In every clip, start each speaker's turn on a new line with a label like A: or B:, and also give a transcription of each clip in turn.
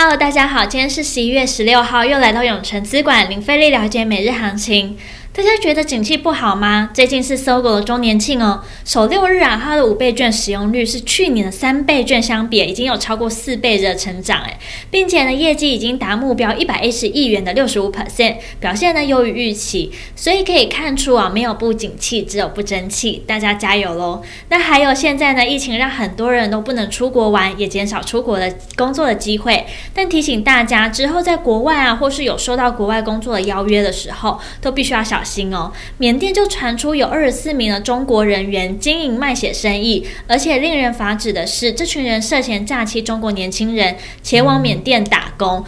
A: Hello，大家好，今天是十一月十六号，又来到永成资管零费力了解每日行情。大家觉得景气不好吗？最近是搜狗的周年庆哦，首六日啊，它的五倍券使用率是去年的三倍券相比，已经有超过四倍的成长诶，并且呢，业绩已经达目标一百一十亿元的六十五 percent，表现呢优于预期，所以可以看出啊，没有不景气，只有不争气，大家加油喽！那还有现在呢，疫情让很多人都不能出国玩，也减少出国的工作的机会，但提醒大家，之后在国外啊，或是有收到国外工作的邀约的时候，都必须要小心心。哦，缅甸就传出有二十四名的中国人员经营卖血生意，而且令人发指的是，这群人涉嫌诈欺中国年轻人前往缅甸打工。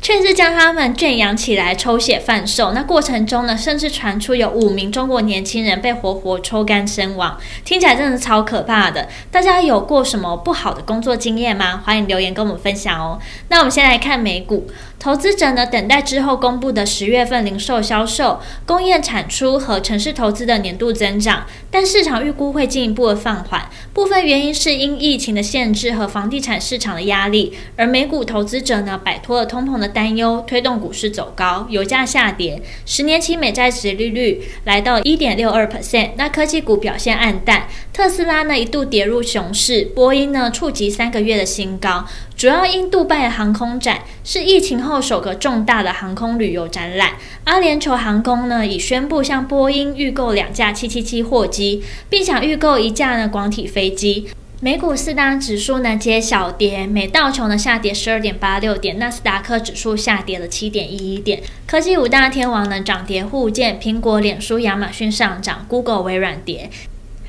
A: 却是将他们圈养起来抽血贩售，那过程中呢，甚至传出有五名中国年轻人被活活抽干身亡，听起来真的超可怕的。大家有过什么不好的工作经验吗？欢迎留言跟我们分享哦。那我们先来看美股，投资者呢等待之后公布的十月份零售销售、工业产出和城市投资的年度增长，但市场预估会进一步的放缓，部分原因是因疫情的限制和房地产市场的压力，而美股投资者呢摆脱了通膨的。担忧推动股市走高，油价下跌，十年期美债殖利率来到一点六二 percent。那科技股表现黯淡，特斯拉呢一度跌入熊市，波音呢触及三个月的新高，主要因杜拜航空展是疫情后首个重大的航空旅游展览。阿联酋航空呢已宣布向波音预购两架七七七货机，并想预购一架呢广体飞机。美股四大指数呢皆小跌，美道琼呢下跌十二点八六点，纳斯达克指数下跌了七点一一点。科技五大天王呢涨跌互见，苹果、脸书、亚马逊上涨，Google、微软跌。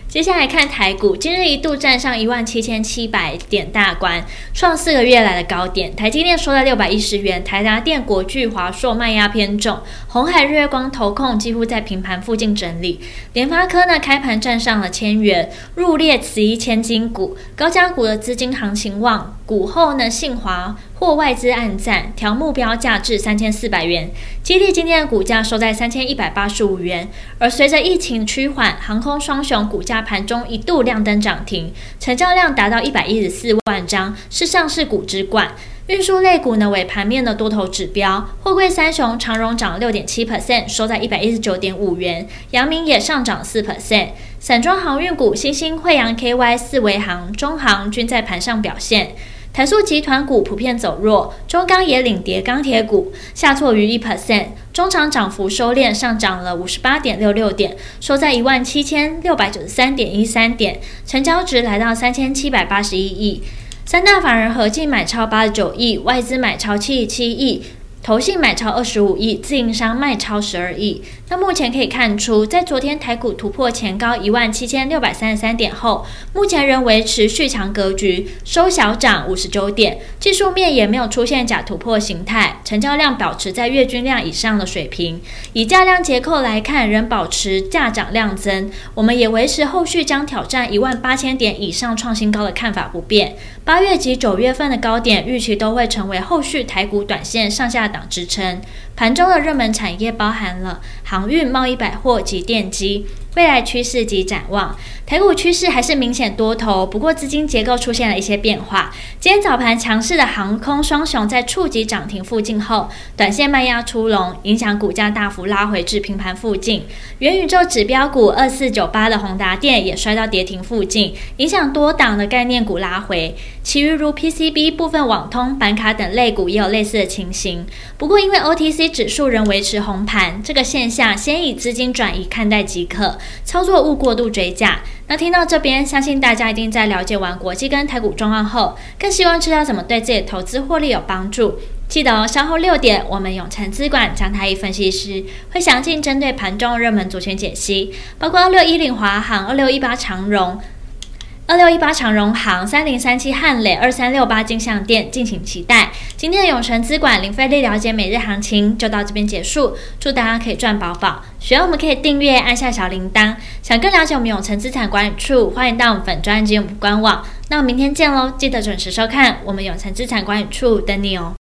A: 接下来看台股，今日一度站上一万七千七百点大关，创四个月来的高点。台积电收在六百一十元，台达电、国巨、华硕卖压偏重，鸿海、日月光、投控几乎在平盘附近整理。联发科呢开盘站上了千元，入列此一千金股，高价股的资金行情旺。股后呢，信华获外资暗赞，调目标价至三千四百元。基地今天的股价收在三千一百八十五元。而随着疫情趋缓，航空双雄股价盘中一度亮灯涨停，成交量达到一百一十四万张，是上市股之冠。运输类股呢为盘面的多头指标，货柜三雄长荣涨六点七 percent，收在一百一十九点五元。阳明也上涨四 percent。散装航运股新兴、惠阳 KY、四维航、中航均在盘上表现。台塑集团股普遍走弱，中钢也领跌，钢铁股下挫逾一 percent，中场涨幅收敛，上涨了五十八点六六点，收在一万七千六百九十三点一三点，成交值来到三千七百八十一亿，三大法人合计买超八十九亿，外资买超七十七亿。投信买超二十五亿，自营商卖超十二亿。那目前可以看出，在昨天台股突破前高一万七千六百三十三点后，目前仍维持续强格局，收小涨五十九点。技术面也没有出现假突破形态，成交量保持在月均量以上的水平。以价量结构来看，仍保持价涨量增。我们也维持后续将挑战一万八千点以上创新高的看法不变。八月及九月份的高点预期都会成为后续台股短线上下党支撑。盘中的热门产业包含了航运、贸易、百货及电机。未来趋势及展望，台股趋势还是明显多头，不过资金结构出现了一些变化。今天早盘强势的航空双雄在触及涨停附近后，短线卖压出笼，影响股价大幅拉回至平盘附近。元宇宙指标股二四九八的宏达电也摔到跌停附近，影响多档的概念股拉回。其余如 PCB、部分网通、板卡等类股也有类似的情形。不过因为 OTC 指数仍维持红盘，这个现象先以资金转移看待即可。操作勿过度追价。那听到这边，相信大家一定在了解完国际跟台股状况后，更希望知道怎么对自己的投资获利有帮助。记得哦，稍后六点，我们永诚资管张太一分析师会详尽针对盘中热门族群解析，包括二六一零华航、二六一八长荣。二六一八长荣行、三零三七汉磊、二三六八金象店，敬请期待。今天的永诚资管零费力了解每日行情就到这边结束，祝大家可以赚饱饱。喜欢我们可以订阅，按下小铃铛。想更了解我们永诚资产管理处，欢迎到我们粉专及我们官网。那我们明天见喽，记得准时收看我们永诚资产管理处等你哦。